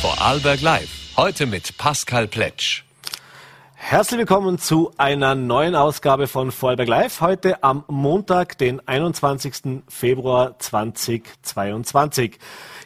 Vorarlberg Live. Heute mit Pascal Pletsch. Herzlich willkommen zu einer neuen Ausgabe von Vorarlberg Live. Heute am Montag, den 21. Februar 2022.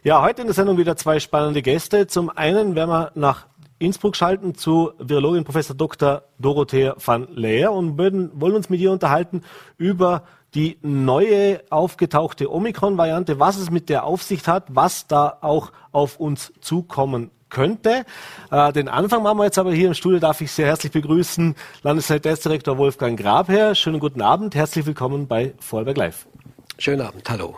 Ja, heute in der Sendung wieder zwei spannende Gäste. Zum einen werden wir nach Innsbruck schalten zu Virologin Professor Dr. Dorothea van Leer und wollen uns mit ihr unterhalten über die neue aufgetauchte Omikron-Variante, was es mit der Aufsicht hat, was da auch auf uns zukommen könnte. Äh, den Anfang machen wir jetzt aber hier im Studio, darf ich sehr herzlich begrüßen, Landessekretärsdirektor Wolfgang Grabherr. Schönen guten Abend, herzlich willkommen bei Vorarlberg Live. Schönen Abend, hallo.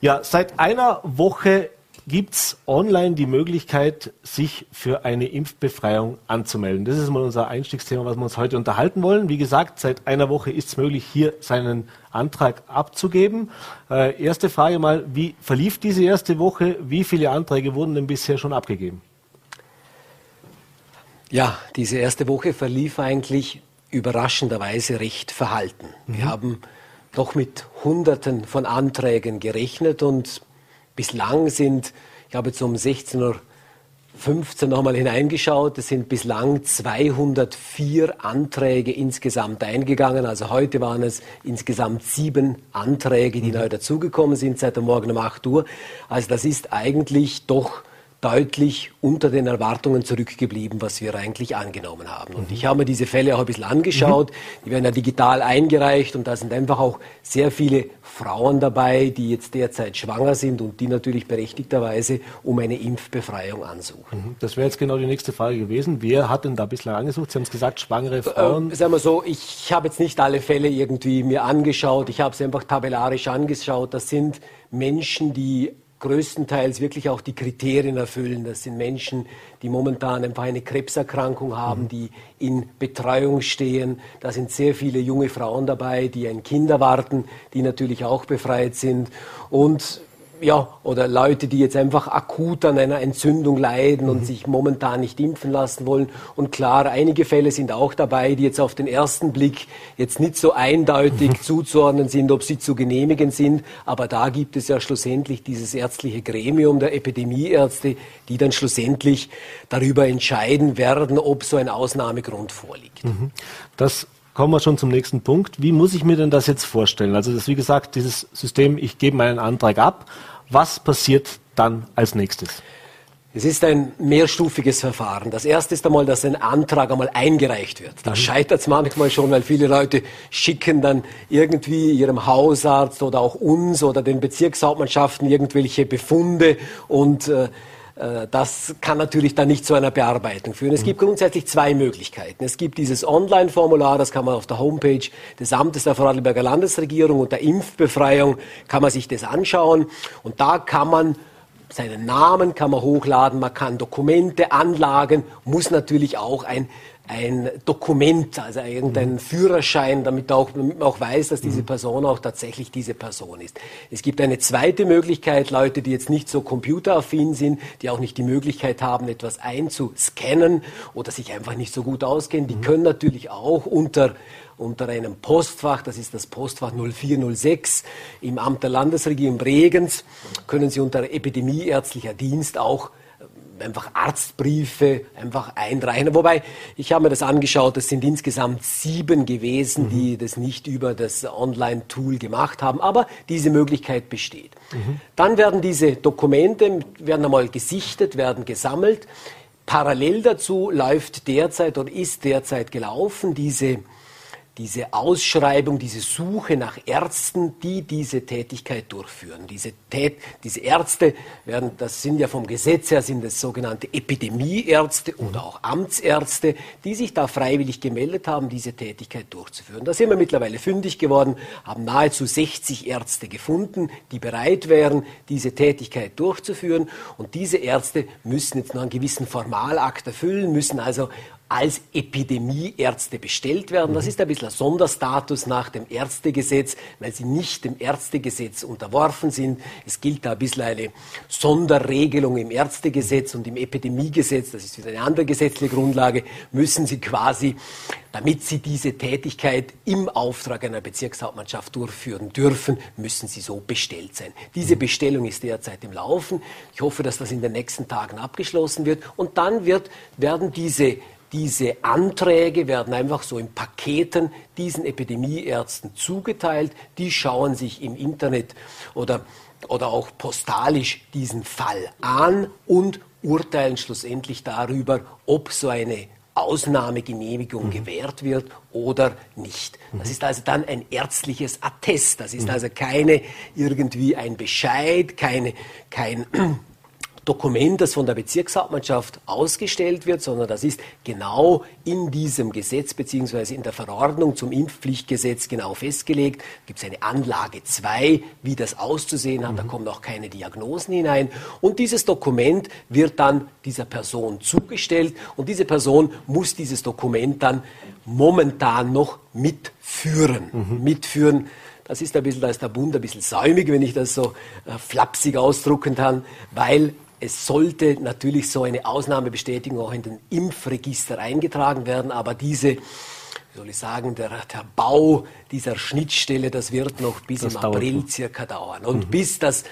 Ja, seit einer Woche gibt es online die Möglichkeit, sich für eine Impfbefreiung anzumelden. Das ist mal unser Einstiegsthema, was wir uns heute unterhalten wollen. Wie gesagt, seit einer Woche ist es möglich, hier seinen Antrag abzugeben. Äh, erste Frage mal, wie verlief diese erste Woche? Wie viele Anträge wurden denn bisher schon abgegeben? Ja, diese erste Woche verlief eigentlich überraschenderweise recht verhalten. Mhm. Wir haben doch mit Hunderten von Anträgen gerechnet und bislang sind, ich habe jetzt um 16.15 Uhr nochmal hineingeschaut, es sind bislang 204 Anträge insgesamt eingegangen. Also heute waren es insgesamt sieben Anträge, die mhm. neu dazugekommen sind seit der Morgen um 8 Uhr. Also das ist eigentlich doch deutlich unter den Erwartungen zurückgeblieben, was wir eigentlich angenommen haben. Und ich habe mir diese Fälle auch ein bisschen angeschaut. Mhm. Die werden ja digital eingereicht und da sind einfach auch sehr viele Frauen dabei, die jetzt derzeit schwanger sind und die natürlich berechtigterweise um eine Impfbefreiung ansuchen. Mhm. Das wäre jetzt genau die nächste Frage gewesen. Wer hat denn da bislang angesucht? Sie haben es gesagt, schwangere Frauen. Äh, sagen wir so, ich habe jetzt nicht alle Fälle irgendwie mir angeschaut. Ich habe sie einfach tabellarisch angeschaut. Das sind Menschen, die größtenteils wirklich auch die Kriterien erfüllen. Das sind Menschen, die momentan einfach eine Krebserkrankung haben, mhm. die in Betreuung stehen. Da sind sehr viele junge Frauen dabei, die ein Kind erwarten, die natürlich auch befreit sind. Und ja, oder Leute, die jetzt einfach akut an einer Entzündung leiden und mhm. sich momentan nicht impfen lassen wollen. Und klar, einige Fälle sind auch dabei, die jetzt auf den ersten Blick jetzt nicht so eindeutig mhm. zuzuordnen sind, ob sie zu genehmigen sind. Aber da gibt es ja schlussendlich dieses ärztliche Gremium der Epidemieärzte, die dann schlussendlich darüber entscheiden werden, ob so ein Ausnahmegrund vorliegt. Mhm. Das kommen wir schon zum nächsten Punkt. Wie muss ich mir denn das jetzt vorstellen? Also das, wie gesagt, dieses System, ich gebe meinen Antrag ab was passiert dann als nächstes? Es ist ein mehrstufiges Verfahren. Das erste ist einmal, dass ein Antrag einmal eingereicht wird. Da mhm. scheitert es manchmal schon, weil viele Leute schicken dann irgendwie ihrem Hausarzt oder auch uns oder den Bezirkshauptmannschaften irgendwelche Befunde und äh, äh, das kann natürlich dann nicht zu einer Bearbeitung führen. Es gibt grundsätzlich zwei Möglichkeiten. Es gibt dieses Online-Formular, das kann man auf der Homepage des Amtes der Vorarlberger Landesregierung und der Impfbefreiung kann man sich das anschauen und da kann man seinen Namen kann man hochladen, man kann Dokumente, Anlagen, muss natürlich auch ein ein Dokument, also irgendein mhm. Führerschein, damit, auch, damit man auch weiß, dass diese mhm. Person auch tatsächlich diese Person ist. Es gibt eine zweite Möglichkeit, Leute, die jetzt nicht so computeraffin sind, die auch nicht die Möglichkeit haben, etwas einzuscannen oder sich einfach nicht so gut auskennen, die mhm. können natürlich auch unter unter einem Postfach, das ist das Postfach 0406 im Amt der Landesregierung Bregenz, können Sie unter Epidemieärztlicher Dienst auch einfach Arztbriefe einfach einreichen. Wobei, ich habe mir das angeschaut, es sind insgesamt sieben gewesen, mhm. die das nicht über das Online-Tool gemacht haben, aber diese Möglichkeit besteht. Mhm. Dann werden diese Dokumente, werden einmal gesichtet, werden gesammelt. Parallel dazu läuft derzeit oder ist derzeit gelaufen diese diese Ausschreibung, diese Suche nach Ärzten, die diese Tätigkeit durchführen. Diese, Tät, diese Ärzte werden, das sind ja vom Gesetz her, sind es sogenannte Epidemieärzte oder auch Amtsärzte, die sich da freiwillig gemeldet haben, diese Tätigkeit durchzuführen. Da sind wir mittlerweile fündig geworden, haben nahezu 60 Ärzte gefunden, die bereit wären, diese Tätigkeit durchzuführen. Und diese Ärzte müssen jetzt noch einen gewissen Formalakt erfüllen, müssen also als Epidemieärzte bestellt werden. Das ist ein bisschen ein Sonderstatus nach dem Ärztegesetz, weil sie nicht dem Ärztegesetz unterworfen sind. Es gilt da ein bisschen eine Sonderregelung im Ärztegesetz und im Epidemiegesetz, das ist wieder eine andere gesetzliche Grundlage, müssen sie quasi, damit sie diese Tätigkeit im Auftrag einer Bezirkshauptmannschaft durchführen dürfen, müssen sie so bestellt sein. Diese Bestellung ist derzeit im Laufen. Ich hoffe, dass das in den nächsten Tagen abgeschlossen wird und dann wird, werden diese diese Anträge werden einfach so in Paketen diesen Epidemieärzten zugeteilt. Die schauen sich im Internet oder, oder auch postalisch diesen Fall an und urteilen schlussendlich darüber, ob so eine Ausnahmegenehmigung mhm. gewährt wird oder nicht. Das ist also dann ein ärztliches Attest. Das ist mhm. also keine irgendwie ein Bescheid, keine, kein Dokument, das von der Bezirkshauptmannschaft ausgestellt wird, sondern das ist genau in diesem Gesetz beziehungsweise in der Verordnung zum Impfpflichtgesetz genau festgelegt. Da gibt es eine Anlage 2, wie das auszusehen hat. Da mhm. kommen auch keine Diagnosen hinein. Und dieses Dokument wird dann dieser Person zugestellt und diese Person muss dieses Dokument dann momentan noch mitführen. Mhm. Mitführen. Das ist ein bisschen, da ist der Bund ein bisschen säumig, wenn ich das so äh, flapsig ausdrucken kann, weil es sollte natürlich so eine Ausnahmebestätigung auch in den Impfregister eingetragen werden, aber diese, wie soll ich sagen, der, der Bau dieser Schnittstelle, das wird noch bis das im April circa dauern. Und mhm. bis das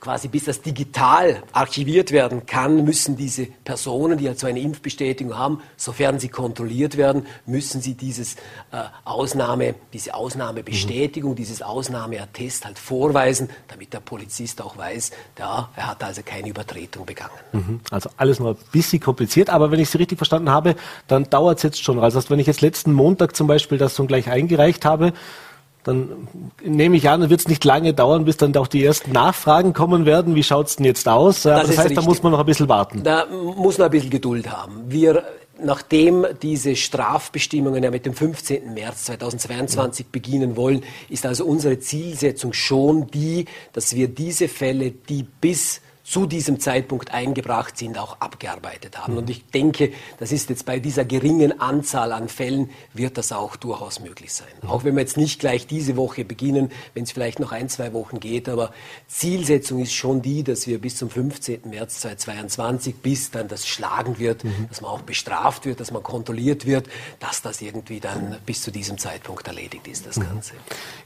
quasi bis das digital archiviert werden kann, müssen diese Personen, die halt so eine Impfbestätigung haben, sofern sie kontrolliert werden, müssen sie dieses äh, Ausnahme, diese Ausnahmebestätigung, mhm. dieses Ausnahmeattest halt vorweisen, damit der Polizist auch weiß, ja, er hat also keine Übertretung begangen. Mhm. Also alles noch ein bisschen kompliziert, aber wenn ich Sie richtig verstanden habe, dann dauert es jetzt schon. Also wenn ich jetzt letzten Montag zum Beispiel das so gleich eingereicht habe, dann nehme ich an, wird es nicht lange dauern, bis dann auch die ersten Nachfragen kommen werden. Wie schaut es denn jetzt aus? Das, das heißt, richtig. da muss man noch ein bisschen warten. Da muss man ein bisschen Geduld haben. Wir Nachdem diese Strafbestimmungen ja mit dem 15. März 2022 ja. beginnen wollen, ist also unsere Zielsetzung schon die, dass wir diese Fälle, die bis zu diesem Zeitpunkt eingebracht sind, auch abgearbeitet haben. Und ich denke, das ist jetzt bei dieser geringen Anzahl an Fällen, wird das auch durchaus möglich sein. Auch wenn wir jetzt nicht gleich diese Woche beginnen, wenn es vielleicht noch ein, zwei Wochen geht, aber Zielsetzung ist schon die, dass wir bis zum 15. März 2022, bis dann das schlagen wird, mhm. dass man auch bestraft wird, dass man kontrolliert wird, dass das irgendwie dann bis zu diesem Zeitpunkt erledigt ist, das mhm. Ganze.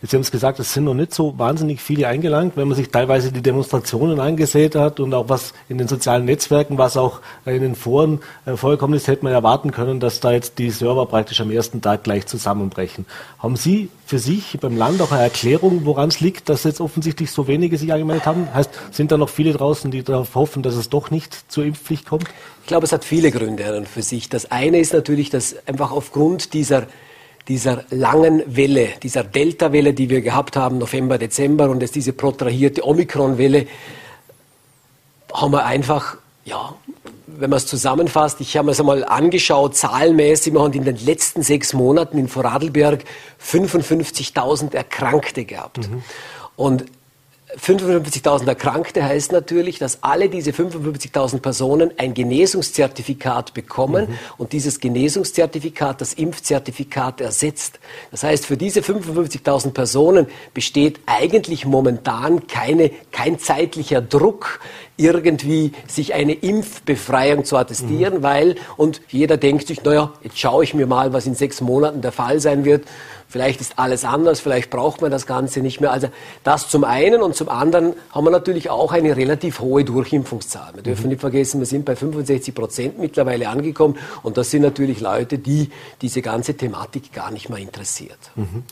Jetzt haben Sie gesagt, es sind noch nicht so wahnsinnig viele eingelangt, wenn man sich teilweise die Demonstrationen angesehen hat hat und auch was in den sozialen Netzwerken, was auch in den Foren äh, vorgekommen ist, hätte man erwarten können, dass da jetzt die Server praktisch am ersten Tag gleich zusammenbrechen. Haben Sie für sich beim Land auch eine Erklärung, woran es liegt, dass jetzt offensichtlich so wenige sich angemeldet haben? Heißt, sind da noch viele draußen, die darauf hoffen, dass es doch nicht zur Impfpflicht kommt? Ich glaube, es hat viele Gründe für sich. Das eine ist natürlich, dass einfach aufgrund dieser dieser langen Welle, dieser Delta-Welle, die wir gehabt haben, November, Dezember, und jetzt diese protrahierte Omikron-Welle, haben wir einfach, ja, wenn man es zusammenfasst, ich habe mir es einmal angeschaut, zahlenmäßig, wir haben in den letzten sechs Monaten in Vorarlberg 55.000 Erkrankte gehabt. Mhm. Und 55.000 Erkrankte heißt natürlich, dass alle diese 55.000 Personen ein Genesungszertifikat bekommen mhm. und dieses Genesungszertifikat das Impfzertifikat ersetzt. Das heißt, für diese 55.000 Personen besteht eigentlich momentan keine, kein zeitlicher Druck, irgendwie sich eine Impfbefreiung zu attestieren, mhm. weil, und jeder denkt sich, naja, jetzt schaue ich mir mal, was in sechs Monaten der Fall sein wird. Vielleicht ist alles anders, vielleicht braucht man das Ganze nicht mehr. Also das zum einen und zum anderen haben wir natürlich auch eine relativ hohe Durchimpfungszahl. Wir dürfen mhm. nicht vergessen, wir sind bei 65 Prozent mittlerweile angekommen und das sind natürlich Leute, die diese ganze Thematik gar nicht mehr interessiert. Mhm.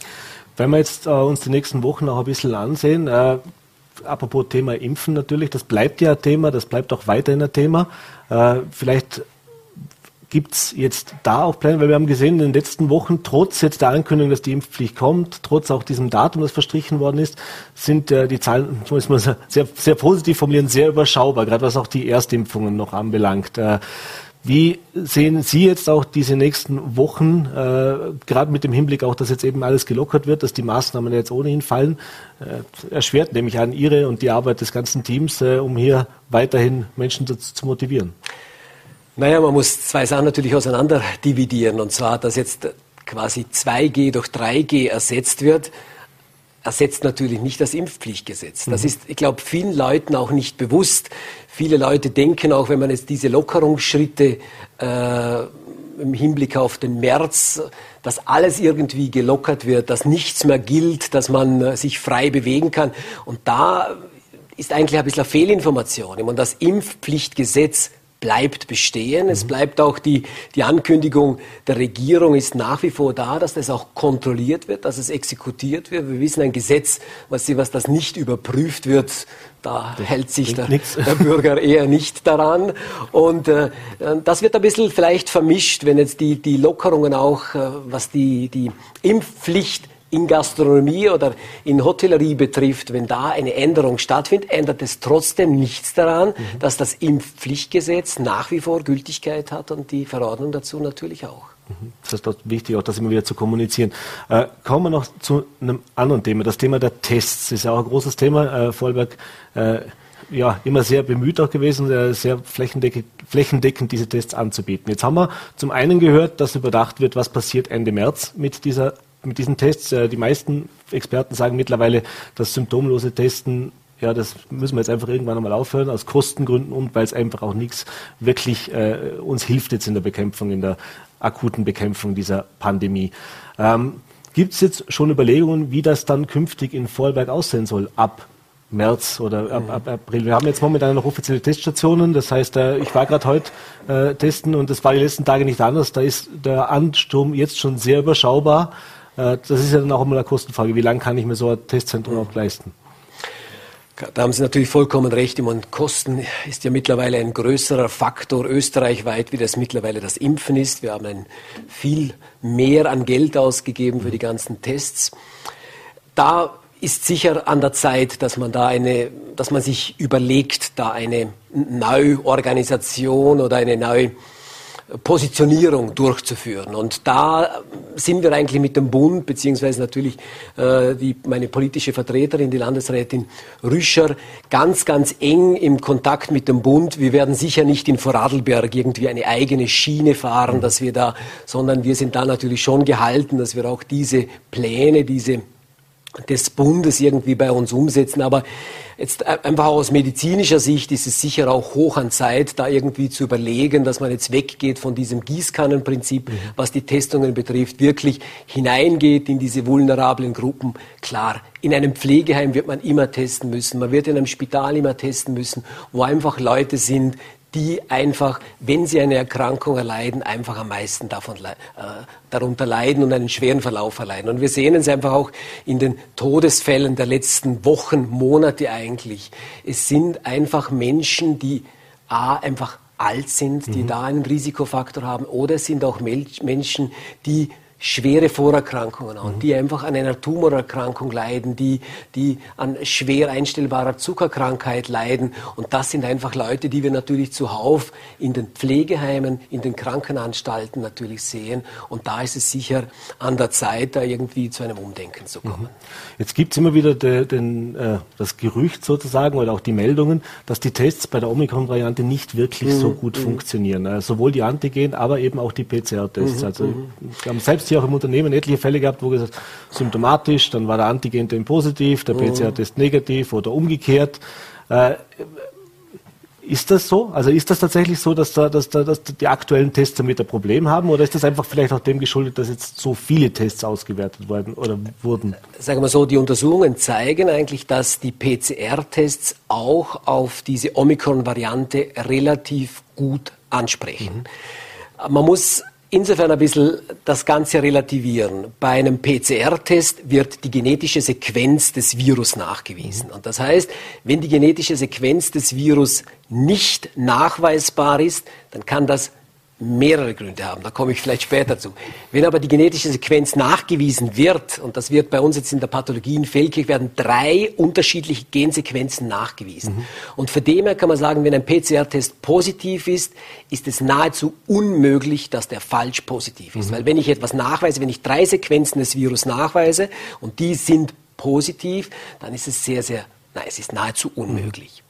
Wenn wir jetzt äh, uns die nächsten Wochen noch ein bisschen ansehen, äh, apropos Thema Impfen natürlich, das bleibt ja ein Thema, das bleibt auch weiterhin ein Thema. Äh, vielleicht Gibt es jetzt da auch Pläne, weil wir haben gesehen in den letzten Wochen, trotz jetzt der Ankündigung, dass die Impfpflicht kommt, trotz auch diesem Datum, das verstrichen worden ist, sind äh, die Zahlen, so muss man sehr, sehr positiv formulieren, sehr überschaubar, gerade was auch die Erstimpfungen noch anbelangt. Äh, wie sehen Sie jetzt auch diese nächsten Wochen, äh, gerade mit dem Hinblick auch, dass jetzt eben alles gelockert wird, dass die Maßnahmen jetzt ohnehin fallen, äh, erschwert nämlich an Ihre und die Arbeit des ganzen Teams, äh, um hier weiterhin Menschen zu, zu motivieren? Naja, man muss zwei Sachen natürlich auseinander dividieren. Und zwar, dass jetzt quasi 2G durch 3G ersetzt wird, ersetzt natürlich nicht das Impfpflichtgesetz. Das mhm. ist, ich glaube, vielen Leuten auch nicht bewusst. Viele Leute denken auch, wenn man jetzt diese Lockerungsschritte äh, im Hinblick auf den März, dass alles irgendwie gelockert wird, dass nichts mehr gilt, dass man äh, sich frei bewegen kann. Und da ist eigentlich ein bisschen eine Fehlinformation. Und das Impfpflichtgesetz bleibt bestehen. Es mhm. bleibt auch die, die Ankündigung der Regierung ist nach wie vor da, dass das auch kontrolliert wird, dass es exekutiert wird. Wir wissen, ein Gesetz, was, was das nicht überprüft wird, da das hält sich der, der, Bürger eher nicht daran. Und äh, das wird ein bisschen vielleicht vermischt, wenn jetzt die, die Lockerungen auch, äh, was die, die Impfpflicht in Gastronomie oder in Hotellerie betrifft, wenn da eine Änderung stattfindet, ändert es trotzdem nichts daran, mhm. dass das Impfpflichtgesetz nach wie vor Gültigkeit hat und die Verordnung dazu natürlich auch. Mhm. Das ist dort wichtig, auch das immer wieder zu kommunizieren. Äh, kommen wir noch zu einem anderen Thema. Das Thema der Tests ist ja auch ein großes Thema. Äh, Vollberg, äh, ja, immer sehr bemüht auch gewesen, äh, sehr flächendeckend, flächendeckend diese Tests anzubieten. Jetzt haben wir zum einen gehört, dass überdacht wird, was passiert Ende März mit dieser mit diesen Tests, äh, die meisten Experten sagen mittlerweile, dass symptomlose Testen ja, das müssen wir jetzt einfach irgendwann einmal aufhören, aus Kostengründen und weil es einfach auch nichts wirklich äh, uns hilft jetzt in der Bekämpfung, in der akuten Bekämpfung dieser Pandemie. Ähm, Gibt es jetzt schon Überlegungen, wie das dann künftig in Vorarlberg aussehen soll ab März oder ab, ab, April. Wir haben jetzt momentan noch offizielle Teststationen. Das heißt, äh, ich war gerade heute äh, testen und das war die letzten Tage nicht anders. Da ist der Ansturm jetzt schon sehr überschaubar. Äh, das ist ja dann auch immer eine Kostenfrage. Wie lange kann ich mir so ein Testzentrum auch leisten? Da haben Sie natürlich vollkommen recht. Und Kosten ist ja mittlerweile ein größerer Faktor österreichweit, wie das mittlerweile das Impfen ist. Wir haben ein viel mehr an Geld ausgegeben für die ganzen Tests. Da ist sicher an der Zeit, dass man da eine, dass man sich überlegt, da eine Neuorganisation oder eine neue Positionierung durchzuführen. Und da sind wir eigentlich mit dem Bund, beziehungsweise natürlich äh, die, meine politische Vertreterin, die Landesrätin Rüscher, ganz, ganz eng im Kontakt mit dem Bund. Wir werden sicher nicht in Vorarlberg irgendwie eine eigene Schiene fahren, dass wir da, sondern wir sind da natürlich schon gehalten, dass wir auch diese Pläne, diese des Bundes irgendwie bei uns umsetzen. Aber jetzt einfach aus medizinischer Sicht ist es sicher auch hoch an Zeit, da irgendwie zu überlegen, dass man jetzt weggeht von diesem Gießkannenprinzip, mhm. was die Testungen betrifft, wirklich hineingeht in diese vulnerablen Gruppen. Klar, in einem Pflegeheim wird man immer testen müssen, man wird in einem Spital immer testen müssen, wo einfach Leute sind, die einfach, wenn sie eine Erkrankung erleiden, einfach am meisten davon, äh, darunter leiden und einen schweren Verlauf erleiden. Und wir sehen es einfach auch in den Todesfällen der letzten Wochen, Monate eigentlich. Es sind einfach Menschen, die A, einfach alt sind, die mhm. da einen Risikofaktor haben, oder es sind auch Menschen, die schwere Vorerkrankungen an, mhm. die einfach an einer Tumorerkrankung leiden, die, die an schwer einstellbarer Zuckerkrankheit leiden. Und das sind einfach Leute, die wir natürlich zuhauf in den Pflegeheimen, in den Krankenanstalten natürlich sehen. Und da ist es sicher an der Zeit, da irgendwie zu einem Umdenken zu kommen. Mhm. Jetzt gibt es immer wieder de, den, äh, das Gerücht sozusagen oder auch die Meldungen, dass die Tests bei der Omikron-Variante nicht wirklich mhm. so gut mhm. funktionieren. Äh, sowohl die Antigen, aber eben auch die PCR-Tests. Mhm. Also wir haben selbst hier auch im Unternehmen etliche Fälle gehabt, wo gesagt, symptomatisch, dann war der Antigen positiv, der mhm. PCR-Test negativ oder umgekehrt. Äh, ist das so? Also ist das tatsächlich so, dass, da, dass, da, dass die aktuellen Tests damit ein Problem haben oder ist das einfach vielleicht auch dem geschuldet, dass jetzt so viele Tests ausgewertet worden oder wurden? Sagen wir so, die Untersuchungen zeigen eigentlich, dass die PCR-Tests auch auf diese Omikron-Variante relativ gut ansprechen. Mhm. Man muss insofern ein bisschen das Ganze relativieren. Bei einem PCR-Test wird die genetische Sequenz des Virus nachgewiesen. Und das heißt, wenn die genetische Sequenz des Virus nicht nachweisbar ist, dann kann das mehrere Gründe haben. Da komme ich vielleicht später zu. Wenn aber die genetische Sequenz nachgewiesen wird, und das wird bei uns jetzt in der Pathologie in Feldkirch, werden drei unterschiedliche Gensequenzen nachgewiesen. Mhm. Und für dem her kann man sagen, wenn ein PCR-Test positiv ist, ist es nahezu unmöglich, dass der falsch positiv ist. Mhm. Weil wenn ich etwas nachweise, wenn ich drei Sequenzen des Virus nachweise und die sind positiv, dann ist es sehr, sehr, nein, es ist nahezu unmöglich. Mhm.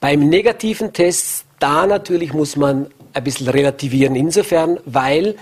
Beim negativen Test, da natürlich muss man ein bisschen relativieren insofern, weil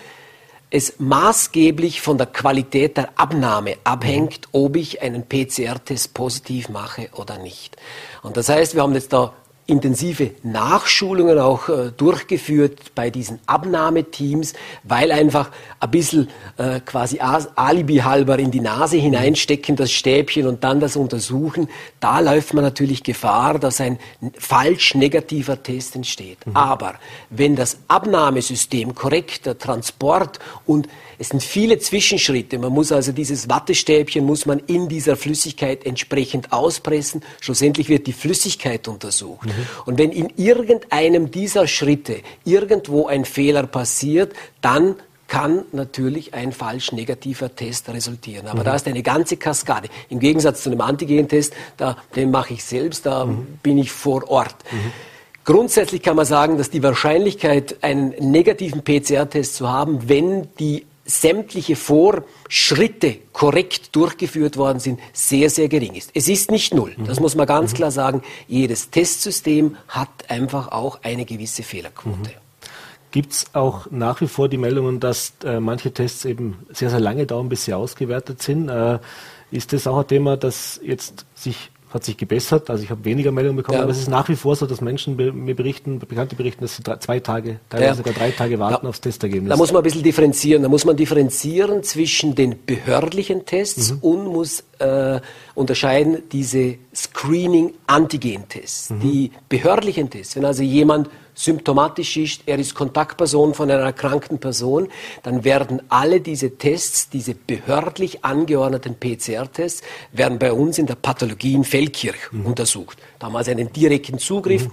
es maßgeblich von der Qualität der Abnahme abhängt, ob ich einen PCR-Test positiv mache oder nicht. Und das heißt, wir haben jetzt da intensive Nachschulungen auch äh, durchgeführt bei diesen Abnahmeteams, weil einfach ein bisschen äh, quasi Alibi halber in die Nase hineinstecken, das Stäbchen und dann das untersuchen. Da läuft man natürlich Gefahr, dass ein falsch negativer Test entsteht. Mhm. Aber wenn das Abnahmesystem korrekt, der Transport und es sind viele Zwischenschritte. Man muss also dieses Wattestäbchen muss man in dieser Flüssigkeit entsprechend auspressen. Schlussendlich wird die Flüssigkeit untersucht. Mhm. Und wenn in irgendeinem dieser Schritte irgendwo ein Fehler passiert, dann kann natürlich ein falsch negativer Test resultieren. Aber mhm. da ist eine ganze Kaskade. Im Gegensatz zu einem Antigentest, da, den mache ich selbst, da mhm. bin ich vor Ort. Mhm. Grundsätzlich kann man sagen, dass die Wahrscheinlichkeit, einen negativen PCR-Test zu haben, wenn die sämtliche Vorschritte korrekt durchgeführt worden sind, sehr, sehr gering ist. Es ist nicht null, das mhm. muss man ganz mhm. klar sagen. Jedes Testsystem hat einfach auch eine gewisse Fehlerquote. Mhm. Gibt es auch nach wie vor die Meldungen, dass äh, manche Tests eben sehr, sehr lange dauern, bis sie ausgewertet sind? Äh, ist das auch ein Thema, das jetzt sich hat sich gebessert. Also ich habe weniger Meldungen bekommen, ja. aber es ist nach wie vor so, dass Menschen mir berichten, Bekannte berichten, dass sie zwei Tage, teilweise ja. sogar drei Tage warten ja. aufs Testergebnis. Da muss man ein bisschen differenzieren. Da muss man differenzieren zwischen den behördlichen Tests mhm. und muss äh, unterscheiden diese Screening-Antigen-Tests. Mhm. Die behördlichen Tests, wenn also jemand symptomatisch ist, er ist Kontaktperson von einer erkrankten Person, dann werden alle diese Tests, diese behördlich angeordneten PCR-Tests, werden bei uns in der Pathologie in Feldkirch mhm. untersucht. Da haben wir also einen direkten Zugriff. Mhm.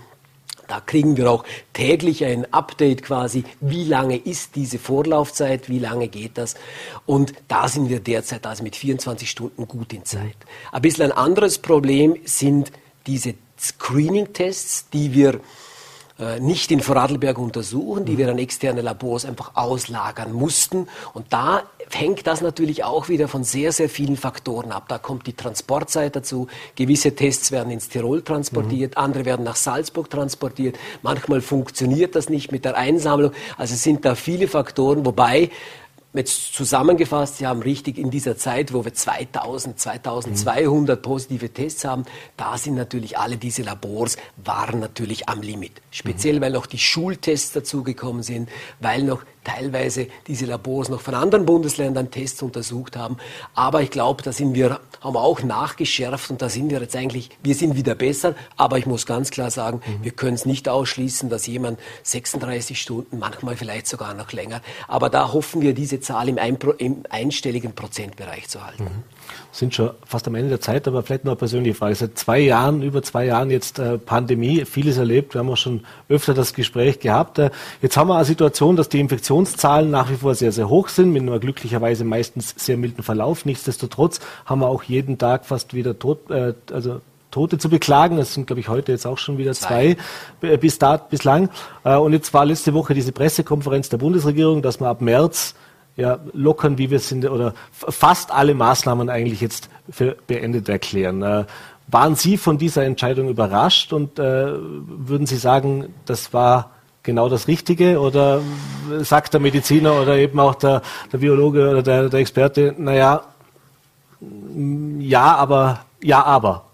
Da kriegen wir auch täglich ein Update quasi, wie lange ist diese Vorlaufzeit, wie lange geht das. Und da sind wir derzeit also mit 24 Stunden gut in Zeit. Ein bisschen ein anderes Problem sind diese Screening-Tests, die wir äh, nicht in Vorarlberg untersuchen, die wir an externe Labors einfach auslagern mussten. Und da hängt das natürlich auch wieder von sehr, sehr vielen Faktoren ab. Da kommt die Transportzeit dazu. Gewisse Tests werden ins Tirol transportiert, mhm. andere werden nach Salzburg transportiert. Manchmal funktioniert das nicht mit der Einsammlung. Also es sind da viele Faktoren, wobei Jetzt zusammengefasst, Sie haben richtig in dieser Zeit, wo wir 2000, 2200 positive Tests haben, da sind natürlich alle diese Labors waren natürlich am Limit. Speziell, weil noch die Schultests dazugekommen sind, weil noch teilweise diese Labors noch von anderen Bundesländern Tests untersucht haben. Aber ich glaube, da sind wir, haben wir auch nachgeschärft und da sind wir jetzt eigentlich, wir sind wieder besser. Aber ich muss ganz klar sagen, mhm. wir können es nicht ausschließen, dass jemand 36 Stunden, manchmal vielleicht sogar noch länger. Aber da hoffen wir, diese Zahl im, im einstelligen Prozentbereich zu halten. Mhm sind schon fast am Ende der Zeit, aber vielleicht noch eine persönliche Frage. Seit zwei Jahren, über zwei Jahren jetzt äh, Pandemie, vieles erlebt. Wir haben auch schon öfter das Gespräch gehabt. Äh, jetzt haben wir eine Situation, dass die Infektionszahlen nach wie vor sehr, sehr hoch sind, mit einem glücklicherweise meistens sehr milden Verlauf. Nichtsdestotrotz haben wir auch jeden Tag fast wieder tot, äh, also Tote zu beklagen. Es sind, glaube ich, heute jetzt auch schon wieder zwei, äh, bis da, bislang. Äh, und jetzt war letzte Woche diese Pressekonferenz der Bundesregierung, dass man ab März ja, lockern, wie wir es sind, oder fast alle Maßnahmen eigentlich jetzt für beendet erklären. Äh, waren Sie von dieser Entscheidung überrascht und äh, würden Sie sagen, das war genau das Richtige oder sagt der Mediziner oder eben auch der, der Biologe oder der, der Experte, naja, ja, aber, ja, aber.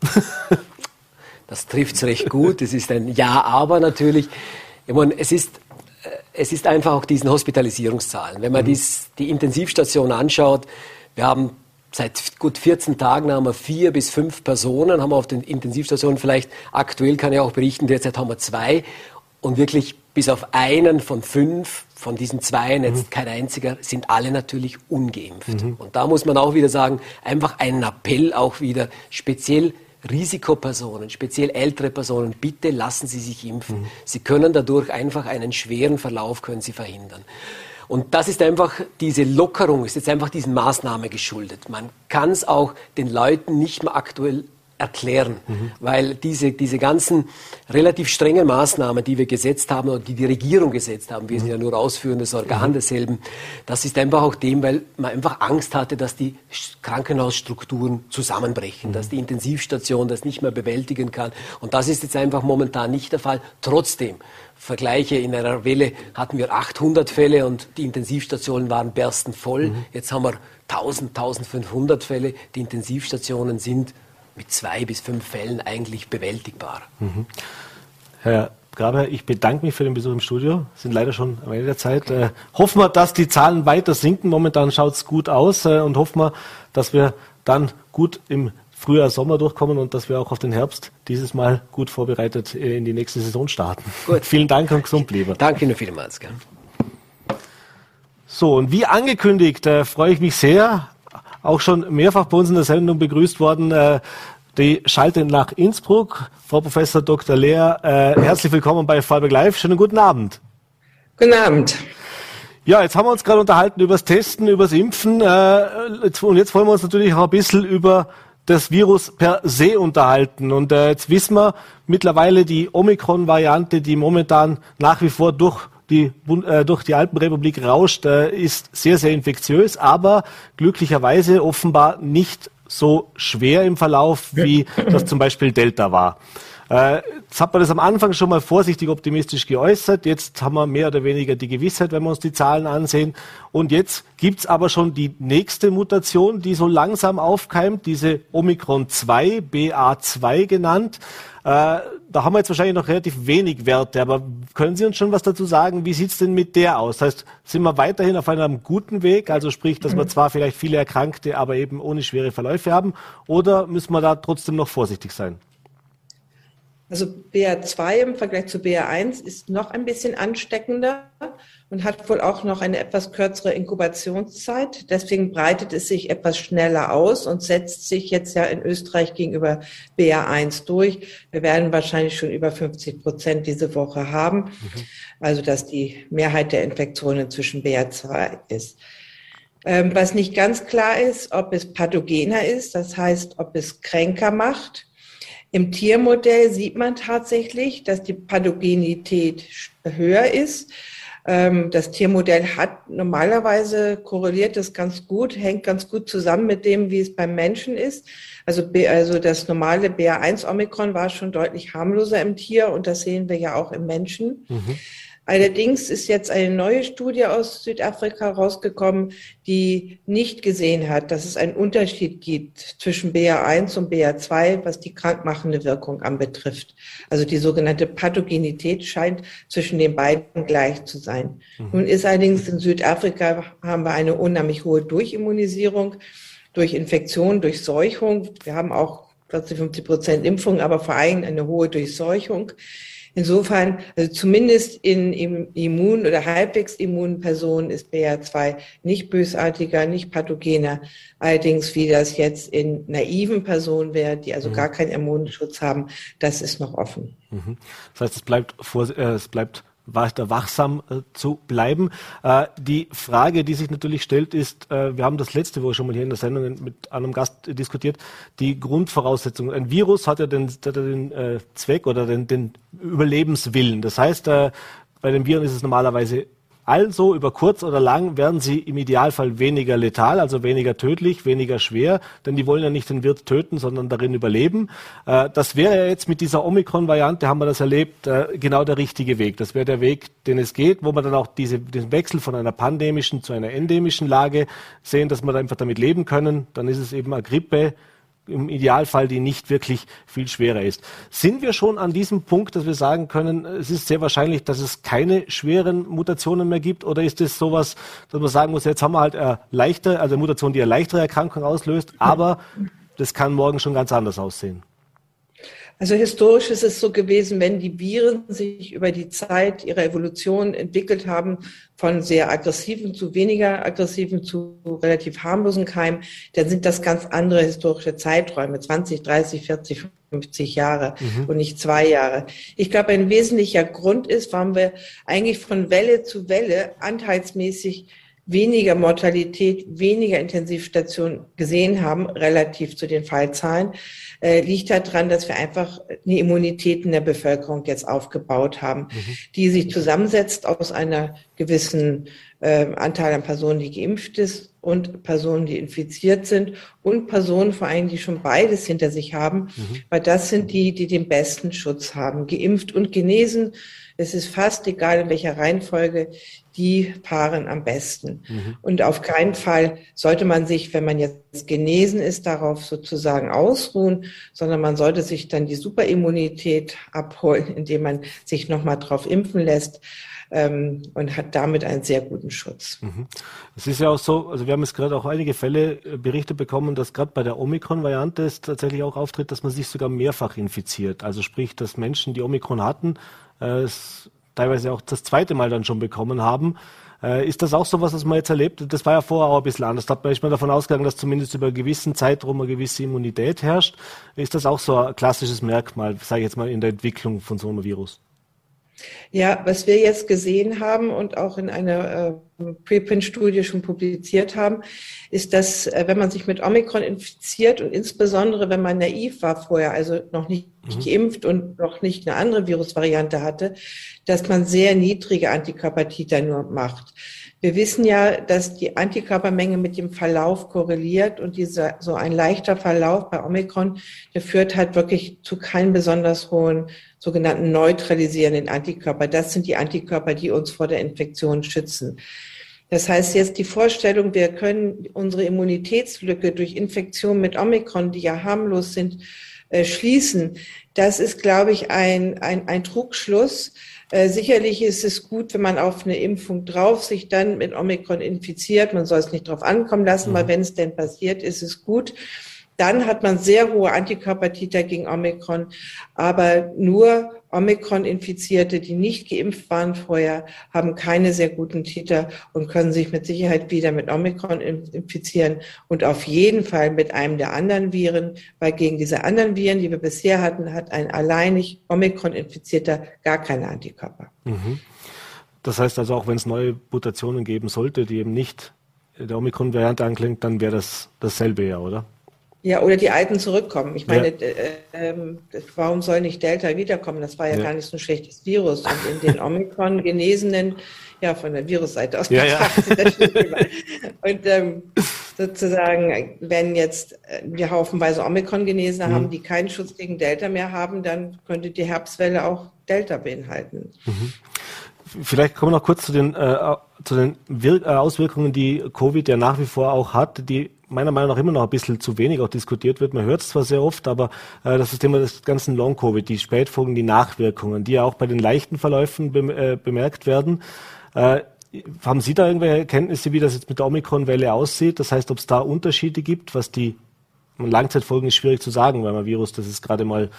das trifft es recht gut. Es ist ein Ja, aber natürlich. Ich meine, es ist es ist einfach auch diesen Hospitalisierungszahlen. Wenn man mhm. dies, die Intensivstation anschaut, wir haben seit gut 14 Tagen haben wir vier bis fünf Personen, haben wir auf den Intensivstationen vielleicht, aktuell kann ich auch berichten, derzeit haben wir zwei und wirklich bis auf einen von fünf, von diesen zweien, jetzt mhm. kein einziger, sind alle natürlich ungeimpft. Mhm. Und da muss man auch wieder sagen, einfach einen Appell auch wieder speziell Risikopersonen, speziell ältere Personen, bitte lassen Sie sich impfen. Mhm. Sie können dadurch einfach einen schweren Verlauf können Sie verhindern. Und das ist einfach, diese Lockerung ist jetzt einfach diesen Maßnahme geschuldet. Man kann es auch den Leuten nicht mehr aktuell erklären, mhm. weil diese, diese ganzen relativ strengen Maßnahmen, die wir gesetzt haben und die die Regierung gesetzt haben, wir sind ja nur ausführendes Organ mhm. desselben, das ist einfach auch dem, weil man einfach Angst hatte, dass die Krankenhausstrukturen zusammenbrechen, mhm. dass die Intensivstation das nicht mehr bewältigen kann. Und das ist jetzt einfach momentan nicht der Fall. Trotzdem, Vergleiche, in einer Welle hatten wir 800 Fälle und die Intensivstationen waren bersten voll. Mhm. Jetzt haben wir 1000, 1500 Fälle. Die Intensivstationen sind mit zwei bis fünf Fällen eigentlich bewältigbar. Mhm. Herr Graber, ich bedanke mich für den Besuch im Studio. Sind leider schon am Ende der Zeit. Okay. Äh, hoffen wir, dass die Zahlen weiter sinken. Momentan schaut es gut aus äh, und hoffen wir, dass wir dann gut im Frühjahr, Sommer durchkommen und dass wir auch auf den Herbst dieses Mal gut vorbereitet äh, in die nächste Saison starten. Gut. Vielen Dank und gesund bleiben. Danke Ihnen vielmals. Gell? So, und wie angekündigt, äh, freue ich mich sehr, auch schon mehrfach bei uns in der Sendung begrüßt worden, äh, die Schalte nach Innsbruck. Frau Professor Dr. Lehr, äh, herzlich willkommen bei Fallberg Live. Schönen guten Abend. Guten Abend. Ja, jetzt haben wir uns gerade unterhalten über das Testen, über das Impfen. Äh, und jetzt wollen wir uns natürlich auch ein bisschen über das Virus per se unterhalten. Und äh, jetzt wissen wir mittlerweile die Omikron-Variante, die momentan nach wie vor durch die, äh, durch die Alpenrepublik rauscht, äh, ist sehr, sehr infektiös, aber glücklicherweise offenbar nicht so schwer im Verlauf, wie das zum Beispiel Delta war. Äh, jetzt hat man das am Anfang schon mal vorsichtig optimistisch geäußert. Jetzt haben wir mehr oder weniger die Gewissheit, wenn wir uns die Zahlen ansehen. Und jetzt gibt's aber schon die nächste Mutation, die so langsam aufkeimt, diese Omikron 2, BA2 genannt. Äh, da haben wir jetzt wahrscheinlich noch relativ wenig Werte, aber können Sie uns schon was dazu sagen? Wie sieht's denn mit der aus? Das heißt, sind wir weiterhin auf einem guten Weg? Also sprich, dass wir zwar vielleicht viele Erkrankte, aber eben ohne schwere Verläufe haben? Oder müssen wir da trotzdem noch vorsichtig sein? Also BA2 im Vergleich zu BA1 ist noch ein bisschen ansteckender und hat wohl auch noch eine etwas kürzere Inkubationszeit. Deswegen breitet es sich etwas schneller aus und setzt sich jetzt ja in Österreich gegenüber BA1 durch. Wir werden wahrscheinlich schon über 50 Prozent diese Woche haben. Mhm. Also, dass die Mehrheit der Infektionen zwischen BA2 ist. Ähm, was nicht ganz klar ist, ob es pathogener ist, das heißt, ob es kränker macht im Tiermodell sieht man tatsächlich, dass die Pathogenität höher ist. Ähm, das Tiermodell hat normalerweise korreliert das ganz gut, hängt ganz gut zusammen mit dem, wie es beim Menschen ist. Also, also das normale BA1-Omikron war schon deutlich harmloser im Tier und das sehen wir ja auch im Menschen. Mhm. Allerdings ist jetzt eine neue Studie aus Südafrika rausgekommen, die nicht gesehen hat, dass es einen Unterschied gibt zwischen BA1 und BA2, was die krankmachende Wirkung anbetrifft. Also die sogenannte Pathogenität scheint zwischen den beiden gleich zu sein. Mhm. Nun ist allerdings in Südafrika haben wir eine unheimlich hohe Durchimmunisierung durch Infektion, durch Seuchung. Wir haben auch 40, 50 Prozent Impfung, aber vor allem eine hohe Durchseuchung. Insofern, also zumindest in, immun- oder halbwegs immunen Personen ist BA2 nicht bösartiger, nicht pathogener. Allerdings, wie das jetzt in naiven Personen wäre, die also mhm. gar keinen Immunschutz haben, das ist noch offen. Mhm. Das heißt, es bleibt, vor, äh, es bleibt weiter wachsam äh, zu bleiben. Äh, die Frage, die sich natürlich stellt, ist, äh, wir haben das letzte Woche schon mal hier in der Sendung mit einem Gast diskutiert, die Grundvoraussetzung. Ein Virus hat ja den, hat ja den äh, Zweck oder den, den Überlebenswillen. Das heißt, äh, bei den Viren ist es normalerweise also über kurz oder lang werden sie im Idealfall weniger letal, also weniger tödlich, weniger schwer, denn die wollen ja nicht den Wirt töten, sondern darin überleben. Äh, das wäre jetzt mit dieser Omikron-Variante, haben wir das erlebt, äh, genau der richtige Weg. Das wäre der Weg, den es geht, wo man dann auch diese, den Wechsel von einer pandemischen zu einer endemischen Lage sehen, dass wir einfach damit leben können. Dann ist es eben eine Grippe, im Idealfall die nicht wirklich viel schwerer ist. Sind wir schon an diesem Punkt, dass wir sagen können, es ist sehr wahrscheinlich, dass es keine schweren Mutationen mehr gibt? Oder ist es sowas, dass man sagen muss, jetzt haben wir halt eine leichte, also eine Mutation, die eine leichtere Erkrankung auslöst, aber das kann morgen schon ganz anders aussehen? Also historisch ist es so gewesen, wenn die Viren sich über die Zeit ihrer Evolution entwickelt haben, von sehr aggressiven zu weniger aggressiven zu relativ harmlosen Keimen, dann sind das ganz andere historische Zeiträume, 20, 30, 40, 50 Jahre mhm. und nicht zwei Jahre. Ich glaube, ein wesentlicher Grund ist, warum wir eigentlich von Welle zu Welle anteilsmäßig weniger Mortalität, weniger Intensivstationen gesehen haben, relativ zu den Fallzahlen, äh, liegt daran, dass wir einfach eine Immunität in der Bevölkerung jetzt aufgebaut haben, mhm. die sich zusammensetzt aus einer gewissen äh, Anteil an Personen, die geimpft ist und Personen, die infiziert sind und Personen vor allem, die schon beides hinter sich haben, mhm. weil das sind die, die den besten Schutz haben. Geimpft und genesen es ist fast egal, in welcher Reihenfolge die paaren am besten. Mhm. Und auf keinen Fall sollte man sich, wenn man jetzt genesen ist, darauf sozusagen ausruhen, sondern man sollte sich dann die Superimmunität abholen, indem man sich nochmal drauf impfen lässt ähm, und hat damit einen sehr guten Schutz. Mhm. Es ist ja auch so, also wir haben jetzt gerade auch einige Fälle äh, Berichte bekommen, dass gerade bei der Omikron-Variante es tatsächlich auch auftritt, dass man sich sogar mehrfach infiziert. Also sprich, dass Menschen, die Omikron hatten, äh, teilweise auch das zweite Mal dann schon bekommen haben. Äh, ist das auch so was, was man jetzt erlebt? Das war ja vorher auch ein bisschen anders. Da ist man davon ausgegangen, dass zumindest über einen gewissen Zeitraum eine gewisse Immunität herrscht. Ist das auch so ein klassisches Merkmal, sage ich jetzt mal, in der Entwicklung von so einem Virus? Ja, was wir jetzt gesehen haben und auch in einer äh, Preprint-Studie schon publiziert haben, ist, dass äh, wenn man sich mit Omikron infiziert und insbesondere wenn man naiv war vorher, also noch nicht mhm. geimpft und noch nicht eine andere Virusvariante hatte, dass man sehr niedrige Antikörpertiter nur macht. Wir wissen ja, dass die Antikörpermenge mit dem Verlauf korreliert und dieser, so ein leichter Verlauf bei Omikron, der führt halt wirklich zu keinen besonders hohen sogenannten neutralisierenden Antikörper. Das sind die Antikörper, die uns vor der Infektion schützen. Das heißt jetzt die Vorstellung, wir können unsere Immunitätslücke durch Infektion mit Omikron, die ja harmlos sind, äh, schließen. Das ist, glaube ich, ein, ein, ein Trugschluss. Äh, sicherlich ist es gut, wenn man auf eine Impfung drauf sich dann mit Omikron infiziert. Man soll es nicht drauf ankommen lassen, mhm. weil wenn es denn passiert, ist es gut. Dann hat man sehr hohe Antikörpertiter gegen Omikron, aber nur Omikron-Infizierte, die nicht geimpft waren vorher, haben keine sehr guten Titer und können sich mit Sicherheit wieder mit Omikron infizieren und auf jeden Fall mit einem der anderen Viren, weil gegen diese anderen Viren, die wir bisher hatten, hat ein alleinig Omikron-Infizierter gar keine Antikörper. Mhm. Das heißt also, auch wenn es neue Mutationen geben sollte, die eben nicht der Omikron-Variante anklingt, dann wäre das dasselbe ja, oder? Ja, oder die Alten zurückkommen. Ich meine, ja. äh, äh, warum soll nicht Delta wiederkommen? Das war ja, ja, gar nicht so ein schlechtes Virus. Und in den Omikron-Genesenen, ja, von der Virusseite aus ja, betrachtet, Und ähm, sozusagen, wenn jetzt äh, wir haufenweise Omikron-Genesene mhm. haben, die keinen Schutz gegen Delta mehr haben, dann könnte die Herbstwelle auch Delta beinhalten. Mhm. Vielleicht kommen wir noch kurz zu den, äh, zu den Wir äh, Auswirkungen, die Covid ja nach wie vor auch hat, die meiner Meinung nach immer noch ein bisschen zu wenig auch diskutiert wird. Man hört es zwar sehr oft, aber äh, das ist das Thema des ganzen Long-Covid, die Spätfolgen, die Nachwirkungen, die ja auch bei den leichten Verläufen be äh, bemerkt werden. Äh, haben Sie da irgendwelche Erkenntnisse, wie das jetzt mit der Omikron-Welle aussieht? Das heißt, ob es da Unterschiede gibt, was die Langzeitfolgen ist schwierig zu sagen, weil man Virus, das ist gerade mal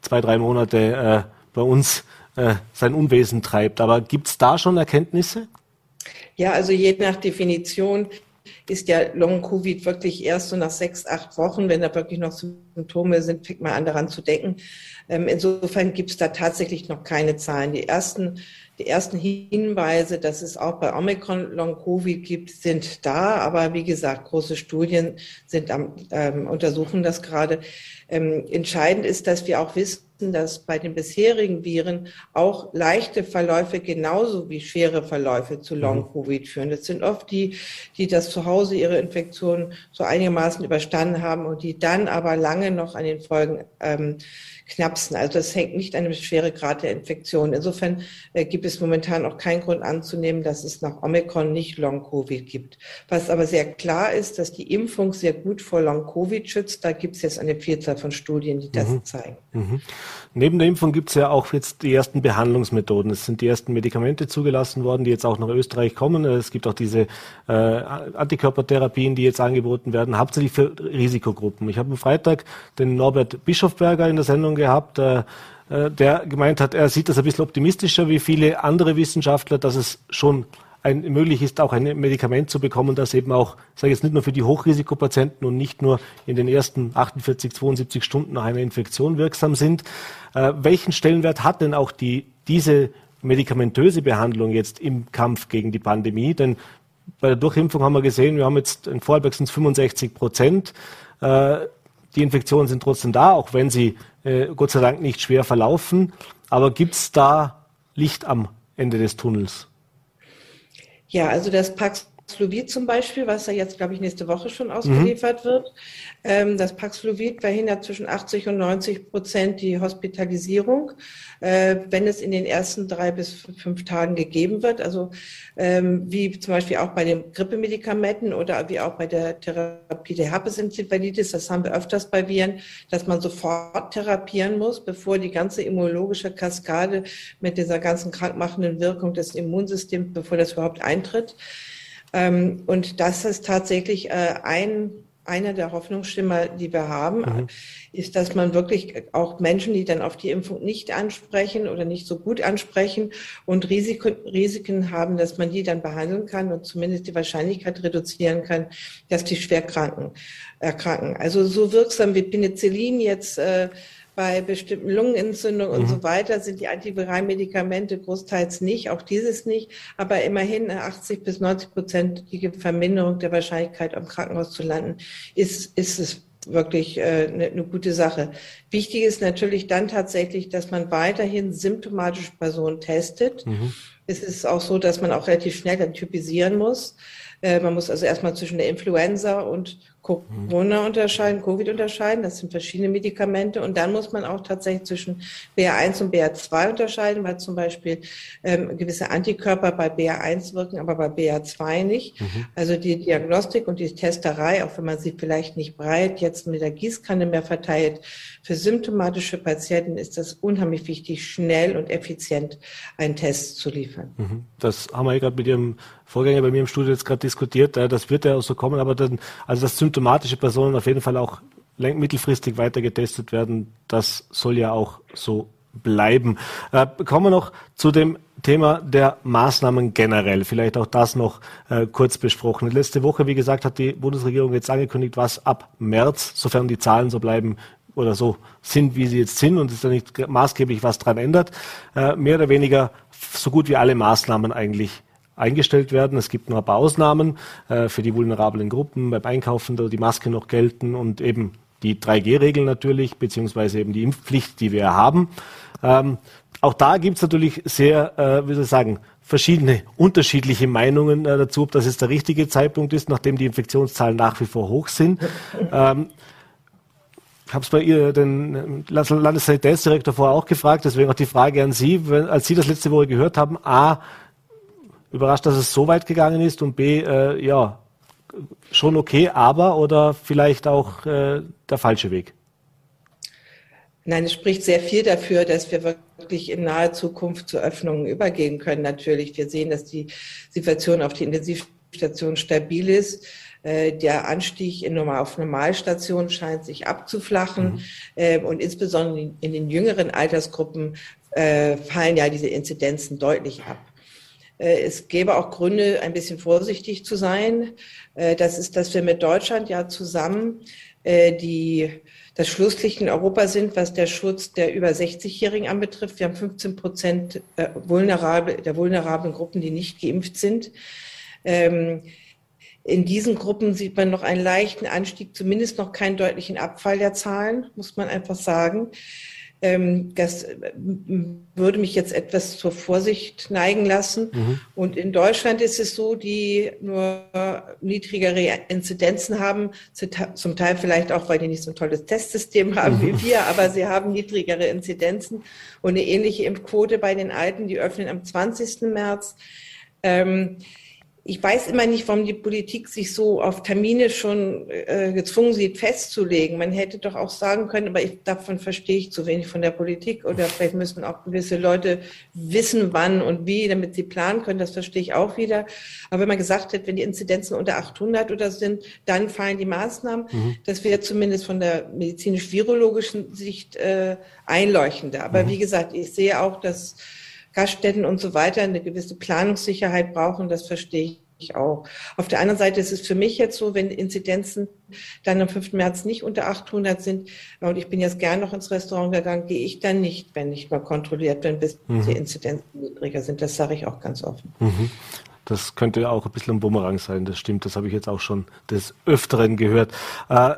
zwei, drei Monate äh, bei uns äh, sein Unwesen treibt. Aber gibt es da schon Erkenntnisse? Ja, also je nach Definition ist ja Long-Covid wirklich erst so nach sechs, acht Wochen, wenn da wirklich noch Symptome sind, fängt man an daran zu denken. Ähm, insofern gibt es da tatsächlich noch keine Zahlen. Die ersten, die ersten Hinweise, dass es auch bei Omicron Long-Covid gibt, sind da. Aber wie gesagt, große Studien sind am, ähm, untersuchen das gerade. Ähm, entscheidend ist, dass wir auch wissen, dass bei den bisherigen Viren auch leichte Verläufe genauso wie schwere Verläufe zu mhm. Long-Covid führen. Das sind oft die, die das zu Hause ihre Infektion so einigermaßen überstanden haben und die dann aber lange noch an den Folgen ähm, knapsen. Also das hängt nicht an dem Schweregrad der Infektion. Insofern äh, gibt es momentan auch keinen Grund anzunehmen, dass es nach Omikron nicht Long-Covid gibt. Was aber sehr klar ist, dass die Impfung sehr gut vor Long-Covid schützt. Da gibt es jetzt eine Vielzahl von Studien, die das mhm. zeigen. Mhm. Neben der Impfung gibt es ja auch jetzt die ersten Behandlungsmethoden. Es sind die ersten Medikamente zugelassen worden, die jetzt auch nach Österreich kommen. Es gibt auch diese äh, Antikörpertherapien, die jetzt angeboten werden, hauptsächlich für Risikogruppen. Ich habe am Freitag den Norbert Bischofberger in der Sendung gehabt, äh, äh, der gemeint hat, er sieht das ein bisschen optimistischer wie viele andere Wissenschaftler, dass es schon ein, möglich ist, auch ein Medikament zu bekommen, das eben auch, ich sage jetzt nicht nur für die Hochrisikopatienten und nicht nur in den ersten 48, 72 Stunden nach einer Infektion wirksam sind. Äh, welchen Stellenwert hat denn auch die, diese medikamentöse Behandlung jetzt im Kampf gegen die Pandemie? Denn bei der Durchimpfung haben wir gesehen, wir haben jetzt in Vorarlberg sind es 65 Prozent. Äh, die Infektionen sind trotzdem da, auch wenn sie äh, Gott sei Dank nicht schwer verlaufen. Aber gibt es da Licht am Ende des Tunnels? Ja, also das Paxlovid zum Beispiel, was ja jetzt, glaube ich, nächste Woche schon ausgeliefert mhm. wird. Ähm, das Paxlovid verhindert zwischen 80 und 90 Prozent die Hospitalisierung, äh, wenn es in den ersten drei bis fünf Tagen gegeben wird. Also ähm, wie zum Beispiel auch bei den Grippemedikamenten oder wie auch bei der Therapie der Herpesenzephalitis, das haben wir öfters bei Viren, dass man sofort therapieren muss, bevor die ganze immunologische Kaskade mit dieser ganzen krankmachenden Wirkung des Immunsystems, bevor das überhaupt eintritt. Ähm, und das ist tatsächlich äh, ein einer der Hoffnungsschimmer, die wir haben, mhm. ist, dass man wirklich auch Menschen, die dann auf die Impfung nicht ansprechen oder nicht so gut ansprechen und Risiken, Risiken haben, dass man die dann behandeln kann und zumindest die Wahrscheinlichkeit reduzieren kann, dass die schwer kranken, erkranken. Also so wirksam wie Penicillin jetzt äh, bei bestimmten Lungenentzündungen mhm. und so mhm. weiter sind die Antiviralmedikamente großteils nicht, auch dieses nicht, aber immerhin 80 bis 90 prozentige Verminderung der Wahrscheinlichkeit, am Krankenhaus zu landen, ist, ist es wirklich äh, eine, eine gute Sache. Wichtig ist natürlich dann tatsächlich, dass man weiterhin symptomatische Personen testet. Mhm. Es ist auch so, dass man auch relativ schnell dann typisieren muss. Äh, man muss also erstmal zwischen der Influenza und Corona unterscheiden, Covid unterscheiden. Das sind verschiedene Medikamente. Und dann muss man auch tatsächlich zwischen BA1 und BA2 unterscheiden, weil zum Beispiel ähm, gewisse Antikörper bei BA1 wirken, aber bei BA2 nicht. Mhm. Also die Diagnostik und die Testerei, auch wenn man sie vielleicht nicht breit jetzt mit der Gießkanne mehr verteilt, für symptomatische Patienten ist das unheimlich wichtig, schnell und effizient einen Test zu liefern. Mhm. Das haben wir ja gerade mit Ihrem Vorgänger bei mir im Studio jetzt gerade diskutiert. Das wird ja auch so kommen, aber dann, also dass symptomatische Personen auf jeden Fall auch mittelfristig weiter getestet werden, das soll ja auch so bleiben. Äh, kommen wir noch zu dem Thema der Maßnahmen generell. Vielleicht auch das noch äh, kurz besprochen. Letzte Woche, wie gesagt, hat die Bundesregierung jetzt angekündigt, was ab März, sofern die Zahlen so bleiben oder so sind, wie sie jetzt sind und es da nicht maßgeblich was dran ändert, äh, mehr oder weniger so gut wie alle Maßnahmen eigentlich eingestellt werden. Es gibt noch ein paar Ausnahmen äh, für die vulnerablen Gruppen beim Einkaufen, da die Maske noch gelten und eben die 3G-Regeln natürlich, beziehungsweise eben die Impfpflicht, die wir haben. Ähm, auch da gibt es natürlich sehr, äh, wie soll ich sagen, verschiedene unterschiedliche Meinungen äh, dazu, ob das jetzt der richtige Zeitpunkt ist, nachdem die Infektionszahlen nach wie vor hoch sind. Ähm, ich habe es bei ihr, den Landessanitätsdirektor vorher auch gefragt, deswegen auch die Frage an Sie, wenn, als Sie das letzte Woche gehört haben, A, überrascht, dass es so weit gegangen ist und B, äh, ja, schon okay, aber oder vielleicht auch äh, der falsche Weg? Nein, es spricht sehr viel dafür, dass wir wirklich in naher Zukunft zu Öffnungen übergehen können. Natürlich, wir sehen, dass die Situation auf die Intensivstation stabil ist. Äh, der Anstieg in normal, auf Normalstationen scheint sich abzuflachen. Mhm. Äh, und insbesondere in den jüngeren Altersgruppen äh, fallen ja diese Inzidenzen deutlich ab. Äh, es gäbe auch Gründe, ein bisschen vorsichtig zu sein. Äh, das ist, dass wir mit Deutschland ja zusammen äh, die, das Schlusslicht in Europa sind, was der Schutz der über 60-Jährigen anbetrifft. Wir haben 15 Prozent der vulnerablen Gruppen, die nicht geimpft sind. Ähm, in diesen Gruppen sieht man noch einen leichten Anstieg, zumindest noch keinen deutlichen Abfall der Zahlen, muss man einfach sagen. Ähm, das äh, würde mich jetzt etwas zur Vorsicht neigen lassen. Mhm. Und in Deutschland ist es so, die nur niedrigere Inzidenzen haben, zum Teil vielleicht auch, weil die nicht so ein tolles Testsystem haben mhm. wie wir, aber sie haben niedrigere Inzidenzen und eine ähnliche Impfquote bei den Alten, die öffnen am 20. März. Ähm, ich weiß immer nicht, warum die Politik sich so auf Termine schon äh, gezwungen sieht, festzulegen. Man hätte doch auch sagen können, aber ich, davon verstehe ich zu wenig von der Politik oder vielleicht müssen auch gewisse Leute wissen, wann und wie, damit sie planen können. Das verstehe ich auch wieder. Aber wenn man gesagt hätte, wenn die Inzidenzen unter 800 oder sind, dann fallen die Maßnahmen. Mhm. Das wäre zumindest von der medizinisch-virologischen Sicht äh, einleuchtender. Aber mhm. wie gesagt, ich sehe auch, dass Gaststätten und so weiter eine gewisse Planungssicherheit brauchen, das verstehe ich auch. Auf der anderen Seite ist es für mich jetzt so, wenn Inzidenzen dann am 5. März nicht unter 800 sind und ich bin jetzt gern noch ins Restaurant gegangen, gehe ich dann nicht, wenn nicht mal kontrolliert bin, bis mhm. die Inzidenzen niedriger sind. Das sage ich auch ganz offen. Mhm. Das könnte auch ein bisschen ein Bumerang sein, das stimmt. Das habe ich jetzt auch schon des Öfteren gehört. Äh,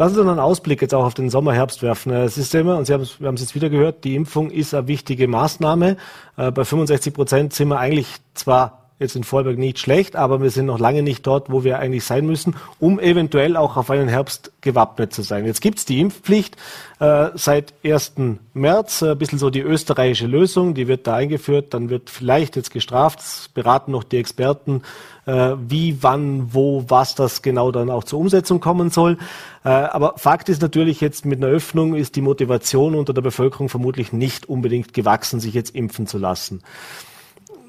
Lassen Sie uns einen Ausblick jetzt auch auf den Sommer, Herbst werfen. Es ist immer, und Sie haben, wir haben es jetzt wieder gehört, die Impfung ist eine wichtige Maßnahme. Äh, bei 65 Prozent sind wir eigentlich zwar jetzt in Vorberg nicht schlecht, aber wir sind noch lange nicht dort, wo wir eigentlich sein müssen, um eventuell auch auf einen Herbst gewappnet zu sein. Jetzt gibt's die Impfpflicht äh, seit 1. März, äh, ein bisschen so die österreichische Lösung, die wird da eingeführt, dann wird vielleicht jetzt gestraft, beraten noch die Experten, äh, wie, wann, wo, was das genau dann auch zur Umsetzung kommen soll. Äh, aber Fakt ist natürlich jetzt mit einer Öffnung ist die Motivation unter der Bevölkerung vermutlich nicht unbedingt gewachsen, sich jetzt impfen zu lassen.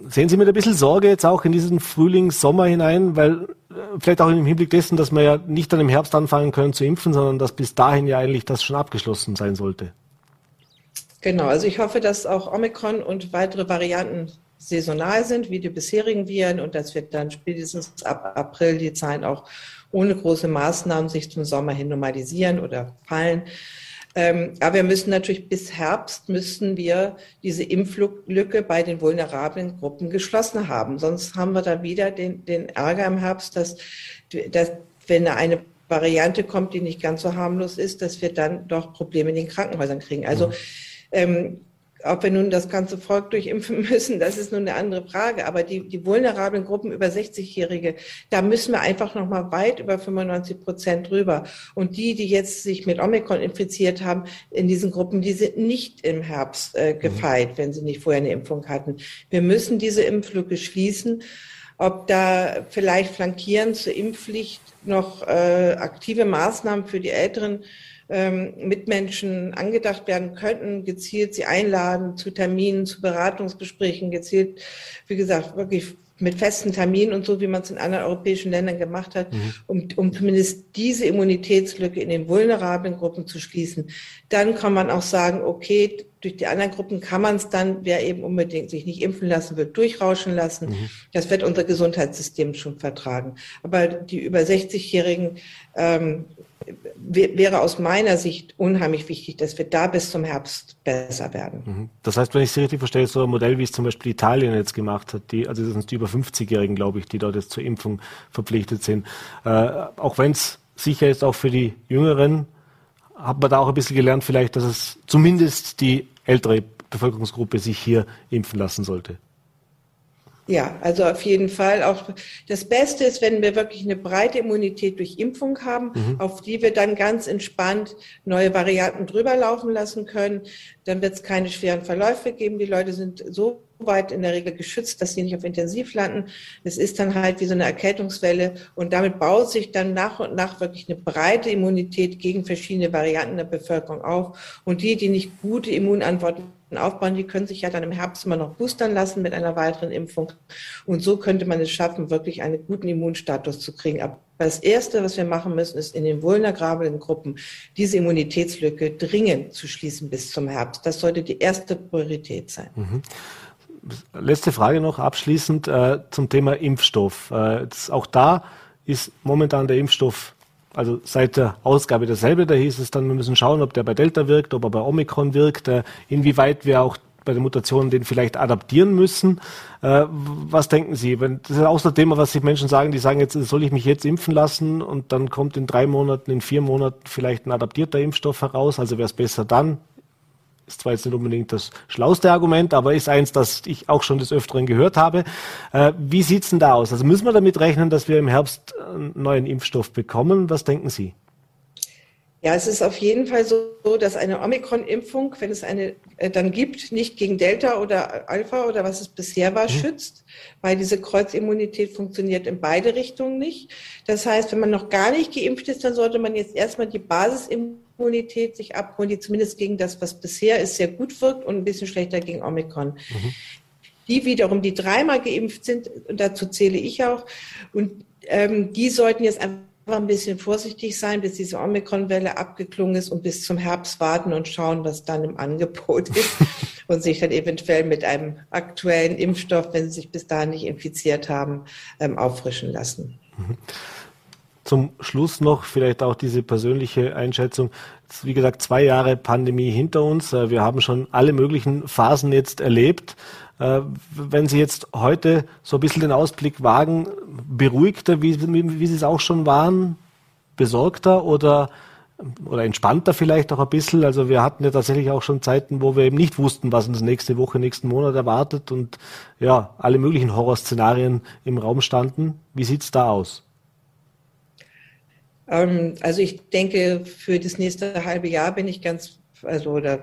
Sehen Sie mit ein bisschen Sorge jetzt auch in diesen Frühling, Sommer hinein, weil äh, vielleicht auch im Hinblick dessen, dass wir ja nicht dann im Herbst anfangen können zu impfen, sondern dass bis dahin ja eigentlich das schon abgeschlossen sein sollte? Genau, also ich hoffe, dass auch Omikron und weitere Varianten saisonal sind, wie die bisherigen Viren, und dass wir dann spätestens ab April die Zahlen auch ohne große Maßnahmen sich zum Sommer hin normalisieren oder fallen. Ähm, aber wir müssen natürlich bis Herbst müssen wir diese Impflücke bei den vulnerablen Gruppen geschlossen haben. Sonst haben wir da wieder den, den Ärger im Herbst, dass, dass wenn eine Variante kommt, die nicht ganz so harmlos ist, dass wir dann doch Probleme in den Krankenhäusern kriegen. Also mhm. ähm, ob wir nun das ganze Volk durchimpfen müssen, das ist nun eine andere Frage. Aber die, die vulnerablen Gruppen über 60-Jährige, da müssen wir einfach noch mal weit über 95 Prozent drüber. Und die, die jetzt sich mit Omikron infiziert haben, in diesen Gruppen, die sind nicht im Herbst äh, gefeit, mhm. wenn sie nicht vorher eine Impfung hatten. Wir müssen diese Impflücke schließen. Ob da vielleicht flankierend zur Impfpflicht noch äh, aktive Maßnahmen für die Älteren ähm, Mitmenschen angedacht werden könnten, gezielt sie einladen zu Terminen, zu Beratungsgesprächen, gezielt, wie gesagt, wirklich mit festen Terminen und so, wie man es in anderen europäischen Ländern gemacht hat, mhm. um, um zumindest diese Immunitätslücke in den vulnerablen Gruppen zu schließen. Dann kann man auch sagen, okay, durch die anderen Gruppen kann man es dann, wer eben unbedingt sich nicht impfen lassen will, durchrauschen lassen. Mhm. Das wird unser Gesundheitssystem schon vertragen. Aber die über 60-Jährigen ähm, wäre aus meiner Sicht unheimlich wichtig, dass wir da bis zum Herbst besser werden. Mhm. Das heißt, wenn ich Sie richtig verstehe, so ein Modell, wie es zum Beispiel Italien jetzt gemacht hat, die, also das sind die über 50-Jährigen, glaube ich, die dort jetzt zur Impfung verpflichtet sind. Äh, auch wenn es sicher ist, auch für die Jüngeren, hat man da auch ein bisschen gelernt, vielleicht, dass es zumindest die ältere Bevölkerungsgruppe sich hier impfen lassen sollte. Ja, also auf jeden Fall. Auch das Beste ist, wenn wir wirklich eine breite Immunität durch Impfung haben, mhm. auf die wir dann ganz entspannt neue Varianten drüber laufen lassen können. Dann wird es keine schweren Verläufe geben. Die Leute sind so weit in der Regel geschützt, dass sie nicht auf Intensiv landen. Es ist dann halt wie so eine Erkältungswelle und damit baut sich dann nach und nach wirklich eine breite Immunität gegen verschiedene Varianten der Bevölkerung auf. Und die, die nicht gute Immunantworten aufbauen, die können sich ja dann im Herbst immer noch boostern lassen mit einer weiteren Impfung. Und so könnte man es schaffen, wirklich einen guten Immunstatus zu kriegen. Aber das Erste, was wir machen müssen, ist in den vulnerablen Gruppen diese Immunitätslücke dringend zu schließen bis zum Herbst. Das sollte die erste Priorität sein. Mhm. Letzte Frage noch abschließend äh, zum Thema Impfstoff. Äh, auch da ist momentan der Impfstoff also seit der Ausgabe derselbe, da hieß es dann, wir müssen schauen, ob der bei Delta wirkt, ob er bei Omikron wirkt, äh, inwieweit wir auch bei den Mutationen den vielleicht adaptieren müssen. Äh, was denken Sie? Wenn, das ist auch so ein Thema, was sich Menschen sagen, die sagen, jetzt soll ich mich jetzt impfen lassen und dann kommt in drei Monaten, in vier Monaten vielleicht ein adaptierter Impfstoff heraus. Also wäre es besser dann, ist zwar jetzt nicht unbedingt das schlauste Argument, aber ist eins, das ich auch schon des Öfteren gehört habe. Äh, wie sieht's denn da aus? Also müssen wir damit rechnen, dass wir im Herbst einen neuen Impfstoff bekommen? Was denken Sie? Ja, es ist auf jeden Fall so, dass eine Omikron-Impfung, wenn es eine äh, dann gibt, nicht gegen Delta oder Alpha oder was es bisher war, mhm. schützt, weil diese Kreuzimmunität funktioniert in beide Richtungen nicht. Das heißt, wenn man noch gar nicht geimpft ist, dann sollte man jetzt erstmal die Basisimmunität sich abholen, die zumindest gegen das, was bisher ist, sehr gut wirkt und ein bisschen schlechter gegen Omikron. Mhm. Die wiederum, die dreimal geimpft sind, und dazu zähle ich auch, und ähm, die sollten jetzt einfach ein bisschen vorsichtig sein, bis diese Omikron-Welle abgeklungen ist und bis zum Herbst warten und schauen, was dann im Angebot ist und sich dann eventuell mit einem aktuellen Impfstoff, wenn sie sich bis dahin nicht infiziert haben, ähm, auffrischen lassen. Zum Schluss noch vielleicht auch diese persönliche Einschätzung. Wie gesagt, zwei Jahre Pandemie hinter uns. Äh, wir haben schon alle möglichen Phasen jetzt erlebt. Äh, wenn Sie jetzt heute so ein bisschen den Ausblick wagen, beruhigter, wie, wie, Sie es auch schon waren, besorgter oder oder entspannter vielleicht auch ein bisschen. Also wir hatten ja tatsächlich auch schon Zeiten, wo wir eben nicht wussten, was uns nächste Woche, nächsten Monat erwartet und ja, alle möglichen Horrorszenarien im Raum standen. Wie sieht's da aus? Ähm, also ich denke, für das nächste halbe Jahr bin ich ganz, also oder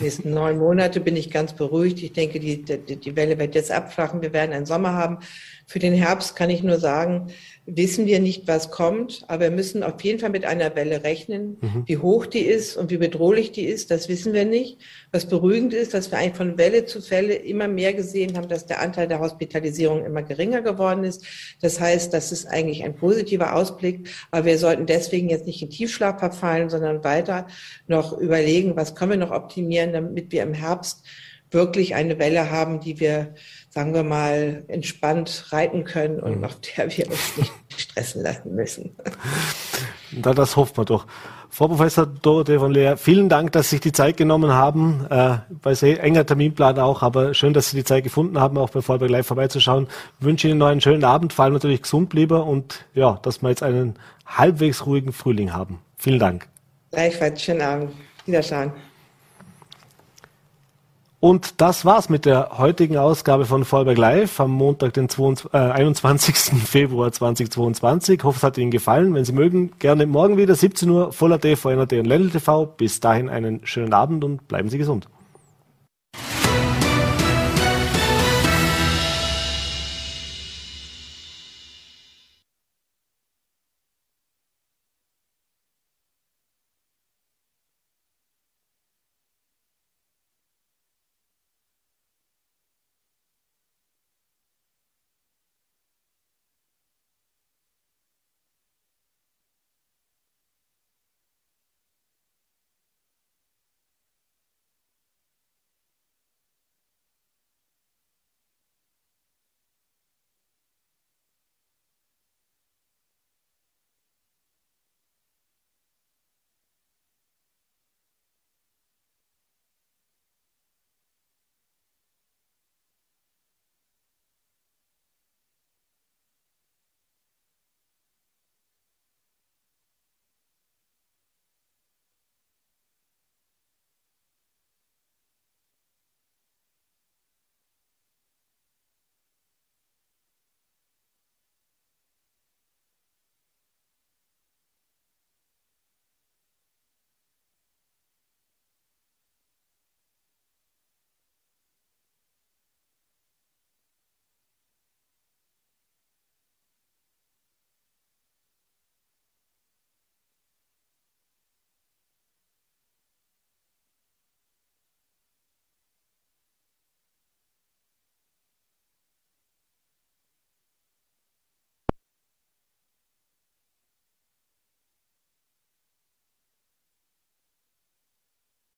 nächsten neun Monate bin ich ganz beruhigt. Ich denke, die, die, die Welle wird jetzt abflachen. Wir werden einen Sommer haben. Für den Herbst kann ich nur sagen, wissen wir nicht, was kommt, aber wir müssen auf jeden Fall mit einer Welle rechnen. Mhm. Wie hoch die ist und wie bedrohlich die ist, das wissen wir nicht. Was beruhigend ist, dass wir eigentlich von Welle zu Fälle immer mehr gesehen haben, dass der Anteil der Hospitalisierung immer geringer geworden ist. Das heißt, das ist eigentlich ein positiver Ausblick, aber wir sollten deswegen jetzt nicht in Tiefschlaf verfallen, sondern weiter noch überlegen, was können wir noch optimieren, damit wir im Herbst wirklich eine Welle haben, die wir sagen wir mal, entspannt reiten können und mhm. auf der wir uns nicht stressen lassen müssen. das hofft man doch. Frau Professor Dorothee von Leer, vielen Dank, dass Sie sich die Zeit genommen haben. Äh, bei sehr enger Terminplan auch, aber schön, dass Sie die Zeit gefunden haben, auch bei Vollberg Live vorbeizuschauen. Ich wünsche Ihnen noch einen schönen Abend, vor allem natürlich gesund lieber und ja, dass wir jetzt einen halbwegs ruhigen Frühling haben. Vielen Dank. Gleichfalls, schönen Abend. Wiederschauen. Und das war's mit der heutigen Ausgabe von Vollberg Live am Montag, den 22, äh, 21. Februar 2022. Ich hoffe, es hat Ihnen gefallen. Wenn Sie mögen, gerne morgen wieder 17 Uhr, Voller TV, NRT und Ländl TV. Bis dahin einen schönen Abend und bleiben Sie gesund.